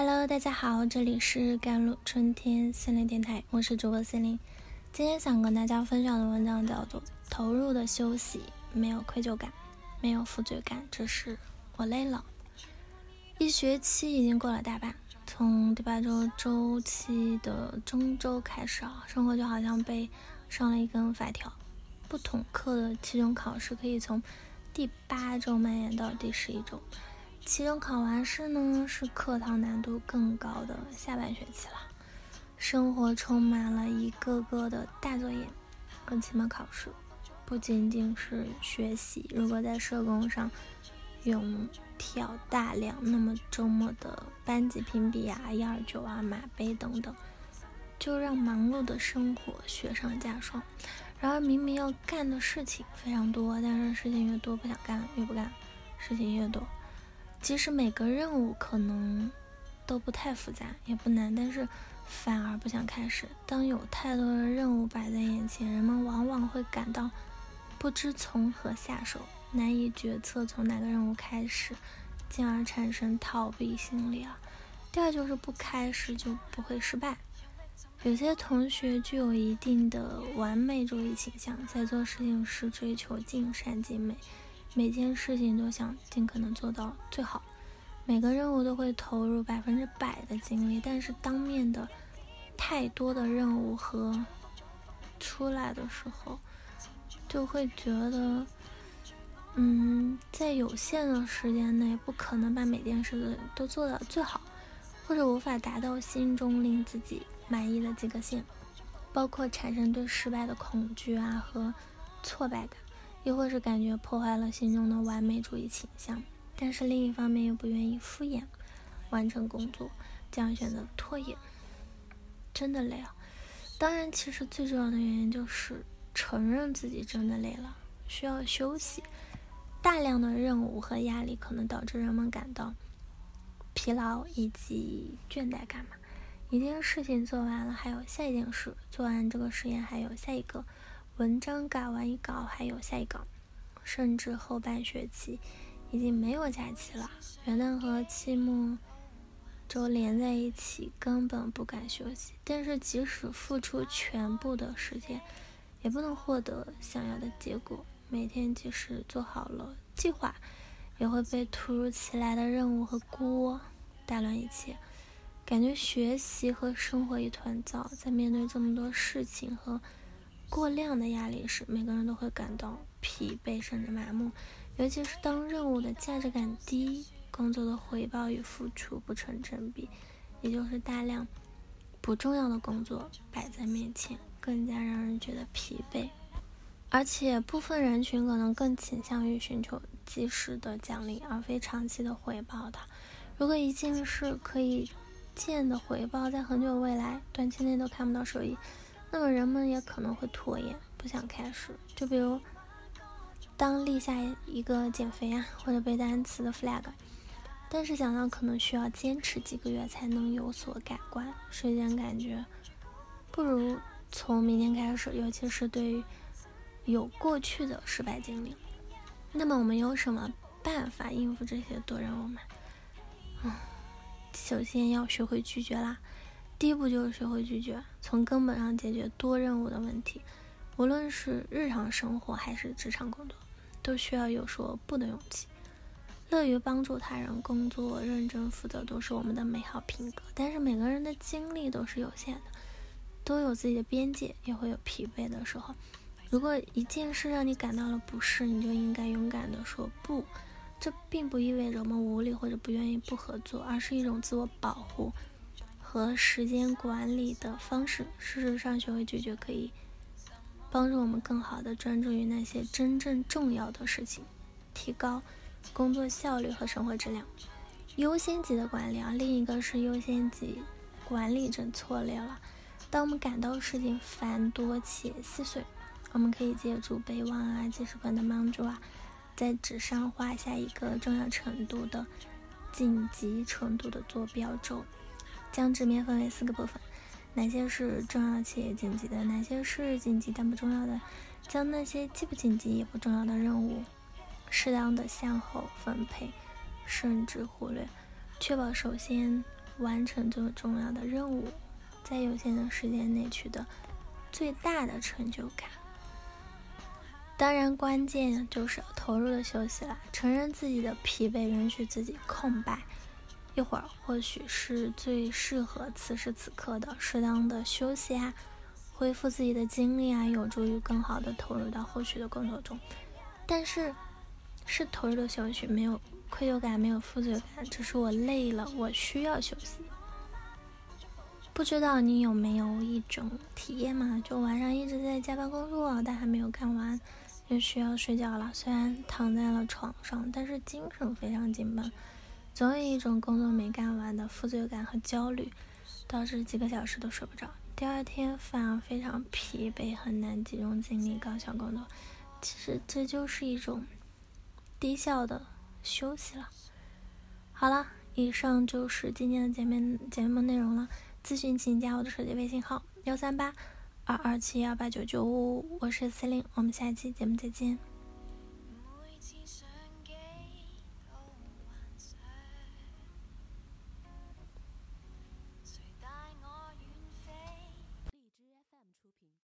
Hello，大家好，这里是甘露春天森林电台，我是主播森林。今天想跟大家分享的文章叫做《投入的休息，没有愧疚感，没有负罪感，只是我累了》。一学期已经过了大半，从第八周周期的中周开始啊，生活就好像被上了一根发条。不统课的期中考试可以从第八周蔓延到第十一周。期中考完试呢，是课堂难度更高的下半学期了。生活充满了一个个的大作业和期末考试，不仅仅是学习。如果在社工上用挑大梁，那么周末的班级评比啊、一二九啊、马杯等等，就让忙碌的生活雪上加霜。然而，明明要干的事情非常多，但是事情越多，不想干越不干，事情越多。即使每个任务可能都不太复杂，也不难，但是反而不想开始。当有太多的任务摆在眼前，人们往往会感到不知从何下手，难以决策从哪个任务开始，进而产生逃避心理啊。第二就是不开始就不会失败。有些同学具有一定的完美主义倾向，在做事情时追求尽善尽美。每件事情都想尽可能做到最好，每个任务都会投入百分之百的精力，但是当面的太多的任务和出来的时候，就会觉得，嗯，在有限的时间内不可能把每件事都做到最好，或者无法达到心中令自己满意的及格线，包括产生对失败的恐惧啊和挫败感。亦或是感觉破坏了心中的完美主义倾向，但是另一方面又不愿意敷衍完成工作，这样选择拖延，真的累啊！当然，其实最重要的原因就是承认自己真的累了，需要休息。大量的任务和压力可能导致人们感到疲劳以及倦怠感嘛。一件事情做完了，还有下一件事；做完这个实验，还有下一个。文章改完一稿，还有下一稿，甚至后半学期已经没有假期了。元旦和期末周连在一起，根本不敢休息。但是即使付出全部的时间，也不能获得想要的结果。每天即使做好了计划，也会被突如其来的任务和锅打乱一切，感觉学习和生活一团糟。在面对这么多事情和过量的压力时，每个人都会感到疲惫甚至麻木，尤其是当任务的价值感低，工作的回报与付出不成正比，也就是大量不重要的工作摆在面前，更加让人觉得疲惫。而且部分人群可能更倾向于寻求及时的奖励，而非长期的回报的。如果一件事可以见的回报在很久未来，短期内都看不到收益。那么人们也可能会拖延，不想开始。就比如，当立下一个减肥啊或者背单词的 flag，但是想到可能需要坚持几个月才能有所改观，瞬间感觉不如从明天开始。尤其是对于有过去的失败经历，那么我们有什么办法应付这些多任务吗？嗯，首先要学会拒绝啦。第一步就是学会拒绝，从根本上解决多任务的问题。无论是日常生活还是职场工作，都需要有说不的勇气。乐于帮助他人、工作认真负责，都是我们的美好品格。但是每个人的精力都是有限的，都有自己的边界，也会有疲惫的时候。如果一件事让你感到了不适，你就应该勇敢地说不。这并不意味着我们无力或者不愿意不合作，而是一种自我保护。和时间管理的方式，事实上，学会拒绝可以帮助我们更好的专注于那些真正重要的事情，提高工作效率和生活质量。优先级的管理啊，另一个是优先级管理症错列了。当我们感到事情繁多且细碎，我们可以借助备忘啊、记事本的帮助啊，在纸上画下一个重要程度的紧急程度的坐标轴。将纸面分为四个部分，哪些是重要且紧急的，哪些是紧急但不重要的，将那些既不紧急也不重要的任务适当的向后分配，甚至忽略，确保首先完成最重要的任务，在有限的时间内取得最大的成就感。当然，关键就是投入的休息了，承认自己的疲惫，允许自己空白一会儿，或许是最适合此时此刻的适当的休息啊，恢复自己的精力啊，有助于更好的投入到后续的工作中。但是，是投入的休息，没有愧疚感，没有负罪感，只是我累了，我需要休息。不知道你有没有一种体验嘛？就晚上一直在加班工作，但还没有干完。就需要睡觉了，虽然躺在了床上，但是精神非常紧绷，总有一种工作没干完的负罪感和焦虑，导致几个小时都睡不着，第二天反而非常疲惫，很难集中精力高效工作。其实这就是一种低效的休息了。好了，以上就是今天的节目节目内容了。咨询请加我的手机微信号：幺三八。二二七幺八九九五，我是司令，我们下期节目再见。